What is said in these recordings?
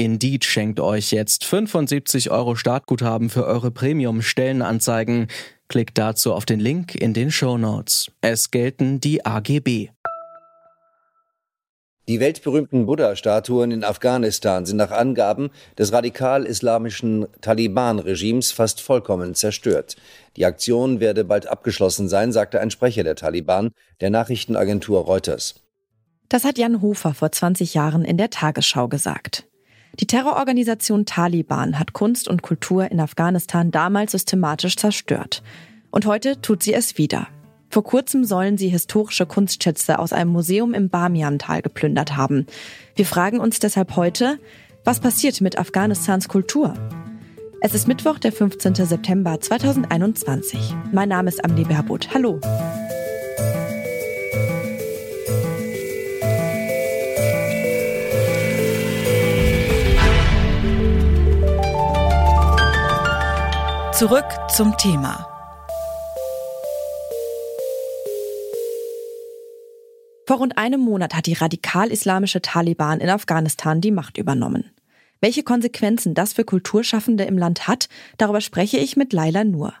Indeed schenkt euch jetzt 75 Euro Startguthaben für eure Premium-Stellenanzeigen. Klickt dazu auf den Link in den Show Notes. Es gelten die AGB. Die weltberühmten Buddha-Statuen in Afghanistan sind nach Angaben des radikal-islamischen Taliban-Regimes fast vollkommen zerstört. Die Aktion werde bald abgeschlossen sein, sagte ein Sprecher der Taliban der Nachrichtenagentur Reuters. Das hat Jan Hofer vor 20 Jahren in der Tagesschau gesagt. Die Terrororganisation Taliban hat Kunst und Kultur in Afghanistan damals systematisch zerstört. Und heute tut sie es wieder. Vor kurzem sollen sie historische Kunstschätze aus einem Museum im Bamian-Tal geplündert haben. Wir fragen uns deshalb heute, was passiert mit Afghanistans Kultur? Es ist Mittwoch, der 15. September 2021. Mein Name ist Amli Berbot. Hallo. Zurück zum Thema. Vor rund einem Monat hat die radikal-islamische Taliban in Afghanistan die Macht übernommen. Welche Konsequenzen das für Kulturschaffende im Land hat, darüber spreche ich mit Laila Nur.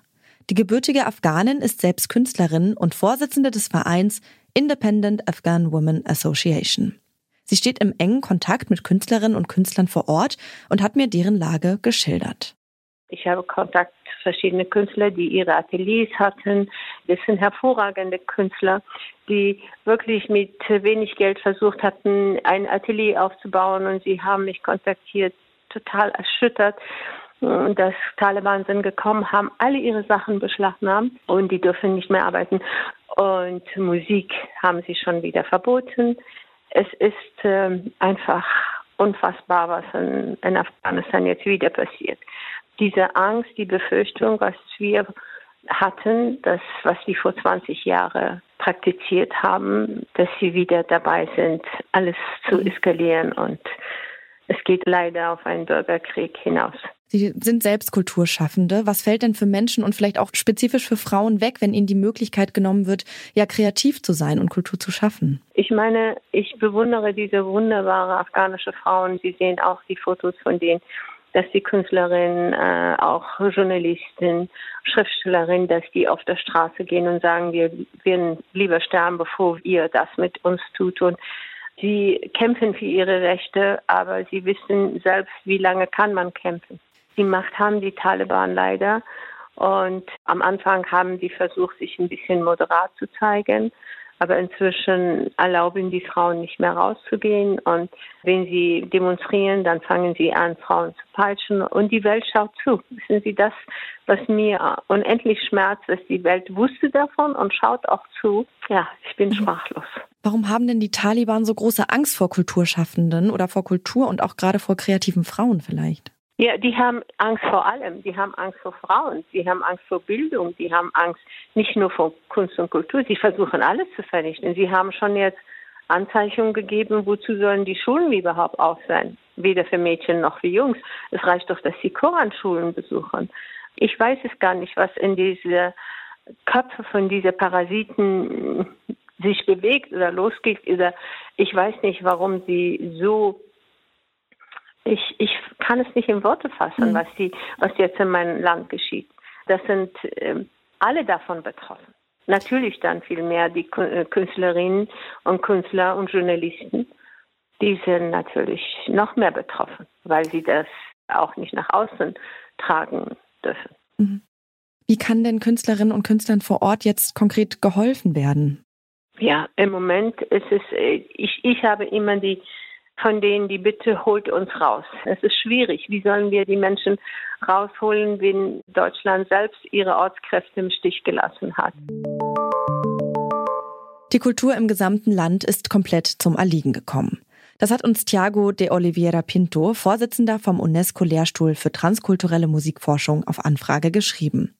Die gebürtige Afghanin ist selbst Künstlerin und Vorsitzende des Vereins Independent Afghan Women Association. Sie steht im engen Kontakt mit Künstlerinnen und Künstlern vor Ort und hat mir deren Lage geschildert. Ich habe Kontakt zu verschiedenen Künstlern, die ihre Ateliers hatten. Das sind hervorragende Künstler, die wirklich mit wenig Geld versucht hatten, ein Atelier aufzubauen. Und sie haben mich kontaktiert, total erschüttert. Und das Taliban sind gekommen, haben alle ihre Sachen beschlagnahmt und die dürfen nicht mehr arbeiten. Und Musik haben sie schon wieder verboten. Es ist äh, einfach unfassbar, was in, in Afghanistan jetzt wieder passiert diese Angst, die Befürchtung, was wir hatten, das, was sie vor 20 Jahren praktiziert haben, dass sie wieder dabei sind, alles zu mhm. eskalieren und es geht leider auf einen Bürgerkrieg hinaus. Sie sind selbst Kulturschaffende. Was fällt denn für Menschen und vielleicht auch spezifisch für Frauen weg, wenn ihnen die Möglichkeit genommen wird, ja kreativ zu sein und Kultur zu schaffen? Ich meine, ich bewundere diese wunderbare afghanische Frauen. Sie sehen auch die Fotos von denen dass die Künstlerin, äh, auch Journalistin, Schriftstellerin, dass die auf der Straße gehen und sagen, wir werden lieber sterben, bevor ihr das mit uns tut. Und sie kämpfen für ihre Rechte, aber sie wissen selbst, wie lange kann man kämpfen. Die Macht haben die Taliban leider. Und am Anfang haben sie versucht, sich ein bisschen moderat zu zeigen. Aber inzwischen erlauben die Frauen nicht mehr rauszugehen. Und wenn sie demonstrieren, dann fangen sie an, Frauen zu peitschen. Und die Welt schaut zu. Wissen Sie, das, was mir unendlich schmerzt, ist, die Welt wusste davon und schaut auch zu. Ja, ich bin sprachlos. Warum haben denn die Taliban so große Angst vor Kulturschaffenden oder vor Kultur und auch gerade vor kreativen Frauen vielleicht? Ja, die haben Angst vor allem. Die haben Angst vor Frauen. Die haben Angst vor Bildung. Die haben Angst nicht nur vor Kunst und Kultur. Sie versuchen alles zu vernichten. Sie haben schon jetzt Anzeichnungen gegeben, wozu sollen die Schulen überhaupt auf sein? Weder für Mädchen noch für Jungs. Es reicht doch, dass sie Koranschulen besuchen. Ich weiß es gar nicht, was in diese Köpfe von diesen Parasiten sich bewegt oder losgeht. Oder ich weiß nicht, warum sie so ich, ich kann es nicht in Worte fassen, mhm. was, die, was jetzt in meinem Land geschieht. Das sind äh, alle davon betroffen. Natürlich dann viel mehr die äh, Künstlerinnen und Künstler und Journalisten. Die sind natürlich noch mehr betroffen, weil sie das auch nicht nach außen tragen dürfen. Mhm. Wie kann denn Künstlerinnen und Künstlern vor Ort jetzt konkret geholfen werden? Ja, im Moment ist es, äh, ich, ich habe immer die von denen die Bitte holt uns raus. Es ist schwierig. Wie sollen wir die Menschen rausholen, wenn Deutschland selbst ihre Ortskräfte im Stich gelassen hat? Die Kultur im gesamten Land ist komplett zum Erliegen gekommen. Das hat uns Thiago de Oliveira Pinto, Vorsitzender vom UNESCO-Lehrstuhl für transkulturelle Musikforschung, auf Anfrage geschrieben.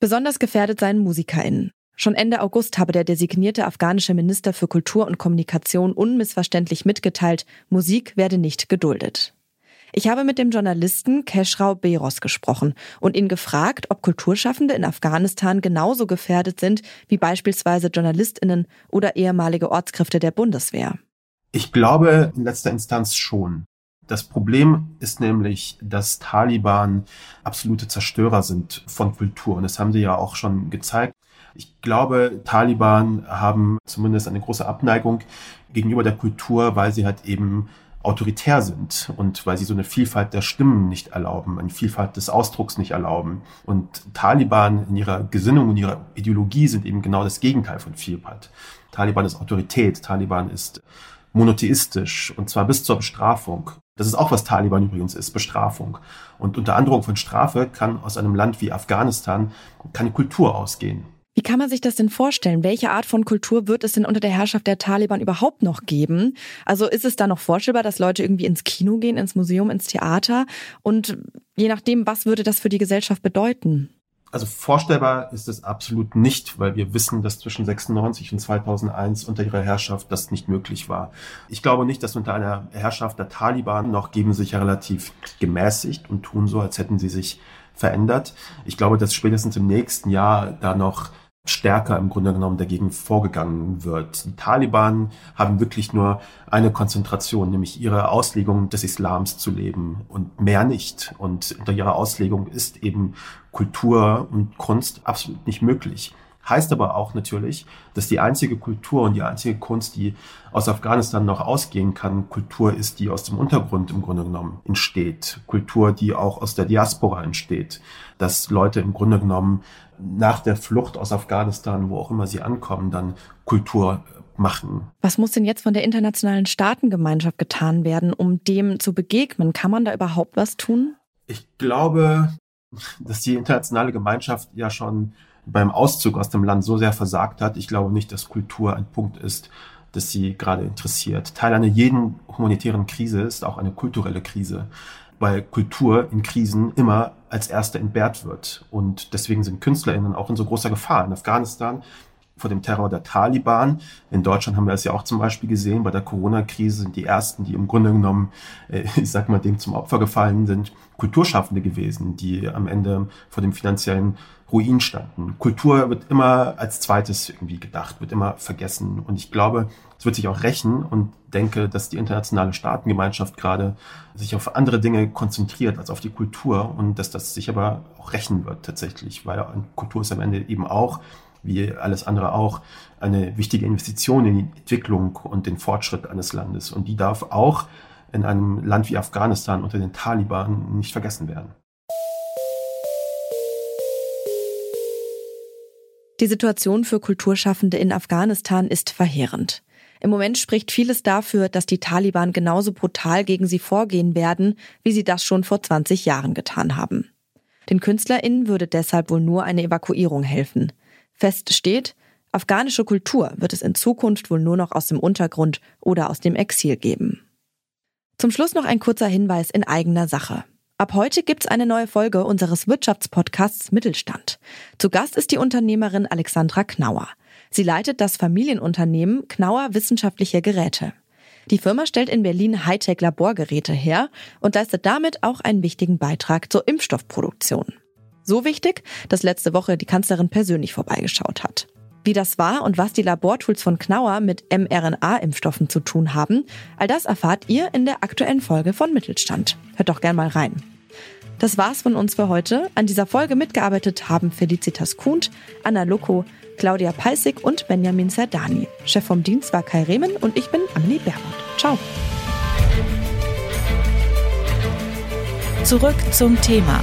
Besonders gefährdet seien MusikerInnen. Schon Ende August habe der designierte afghanische Minister für Kultur und Kommunikation unmissverständlich mitgeteilt, Musik werde nicht geduldet. Ich habe mit dem Journalisten Keshrau Beros gesprochen und ihn gefragt, ob Kulturschaffende in Afghanistan genauso gefährdet sind wie beispielsweise JournalistInnen oder ehemalige Ortskräfte der Bundeswehr. Ich glaube in letzter Instanz schon. Das Problem ist nämlich, dass Taliban absolute Zerstörer sind von Kultur. Und das haben sie ja auch schon gezeigt. Ich glaube, Taliban haben zumindest eine große Abneigung gegenüber der Kultur, weil sie halt eben autoritär sind und weil sie so eine Vielfalt der Stimmen nicht erlauben, eine Vielfalt des Ausdrucks nicht erlauben. Und Taliban in ihrer Gesinnung und ihrer Ideologie sind eben genau das Gegenteil von Vielfalt. Taliban ist Autorität, Taliban ist monotheistisch und zwar bis zur Bestrafung. Das ist auch was Taliban übrigens ist, Bestrafung. Und unter Androhung von Strafe kann aus einem Land wie Afghanistan keine Kultur ausgehen. Wie kann man sich das denn vorstellen? Welche Art von Kultur wird es denn unter der Herrschaft der Taliban überhaupt noch geben? Also ist es da noch vorstellbar, dass Leute irgendwie ins Kino gehen, ins Museum, ins Theater? Und je nachdem, was würde das für die Gesellschaft bedeuten? Also vorstellbar ist es absolut nicht, weil wir wissen, dass zwischen 96 und 2001 unter ihrer Herrschaft das nicht möglich war. Ich glaube nicht, dass unter einer Herrschaft der Taliban noch geben sich ja relativ gemäßigt und tun so, als hätten sie sich verändert. Ich glaube, dass spätestens im nächsten Jahr da noch stärker im Grunde genommen dagegen vorgegangen wird. Die Taliban haben wirklich nur eine Konzentration, nämlich ihre Auslegung des Islams zu leben und mehr nicht. Und unter ihrer Auslegung ist eben Kultur und Kunst absolut nicht möglich. Heißt aber auch natürlich, dass die einzige Kultur und die einzige Kunst, die aus Afghanistan noch ausgehen kann, Kultur ist, die aus dem Untergrund im Grunde genommen entsteht. Kultur, die auch aus der Diaspora entsteht. Dass Leute im Grunde genommen nach der Flucht aus Afghanistan, wo auch immer sie ankommen, dann Kultur machen. Was muss denn jetzt von der internationalen Staatengemeinschaft getan werden, um dem zu begegnen? Kann man da überhaupt was tun? Ich glaube, dass die internationale Gemeinschaft ja schon beim Auszug aus dem Land so sehr versagt hat. Ich glaube nicht, dass Kultur ein Punkt ist, das sie gerade interessiert. Teil einer jeden humanitären Krise ist auch eine kulturelle Krise, weil Kultur in Krisen immer als erste entbehrt wird. Und deswegen sind KünstlerInnen auch in so großer Gefahr. In Afghanistan vor dem Terror der Taliban. In Deutschland haben wir das ja auch zum Beispiel gesehen. Bei der Corona-Krise sind die ersten, die im Grunde genommen, äh, ich sag mal, dem zum Opfer gefallen sind, Kulturschaffende gewesen, die am Ende vor dem finanziellen Ruin standen. Kultur wird immer als zweites irgendwie gedacht, wird immer vergessen. Und ich glaube, es wird sich auch rächen und denke, dass die internationale Staatengemeinschaft gerade sich auf andere Dinge konzentriert als auf die Kultur und dass das sich aber auch rächen wird tatsächlich, weil Kultur ist am Ende eben auch wie alles andere auch, eine wichtige Investition in die Entwicklung und den Fortschritt eines Landes. Und die darf auch in einem Land wie Afghanistan unter den Taliban nicht vergessen werden. Die Situation für Kulturschaffende in Afghanistan ist verheerend. Im Moment spricht vieles dafür, dass die Taliban genauso brutal gegen sie vorgehen werden, wie sie das schon vor 20 Jahren getan haben. Den KünstlerInnen würde deshalb wohl nur eine Evakuierung helfen. Fest steht, afghanische Kultur wird es in Zukunft wohl nur noch aus dem Untergrund oder aus dem Exil geben. Zum Schluss noch ein kurzer Hinweis in eigener Sache. Ab heute gibt's eine neue Folge unseres Wirtschaftspodcasts Mittelstand. Zu Gast ist die Unternehmerin Alexandra Knauer. Sie leitet das Familienunternehmen Knauer Wissenschaftliche Geräte. Die Firma stellt in Berlin Hightech-Laborgeräte her und leistet damit auch einen wichtigen Beitrag zur Impfstoffproduktion. So wichtig, dass letzte Woche die Kanzlerin persönlich vorbeigeschaut hat. Wie das war und was die Labortools von Knauer mit mRNA-Impfstoffen zu tun haben, all das erfahrt ihr in der aktuellen Folge von Mittelstand. Hört doch gern mal rein. Das war's von uns für heute. An dieser Folge mitgearbeitet haben Felicitas Kuhnt, Anna Loco, Claudia Peissig und Benjamin Serdani. Chef vom Dienst war Kai Rehmen und ich bin Amelie Bermond. Ciao. Zurück zum Thema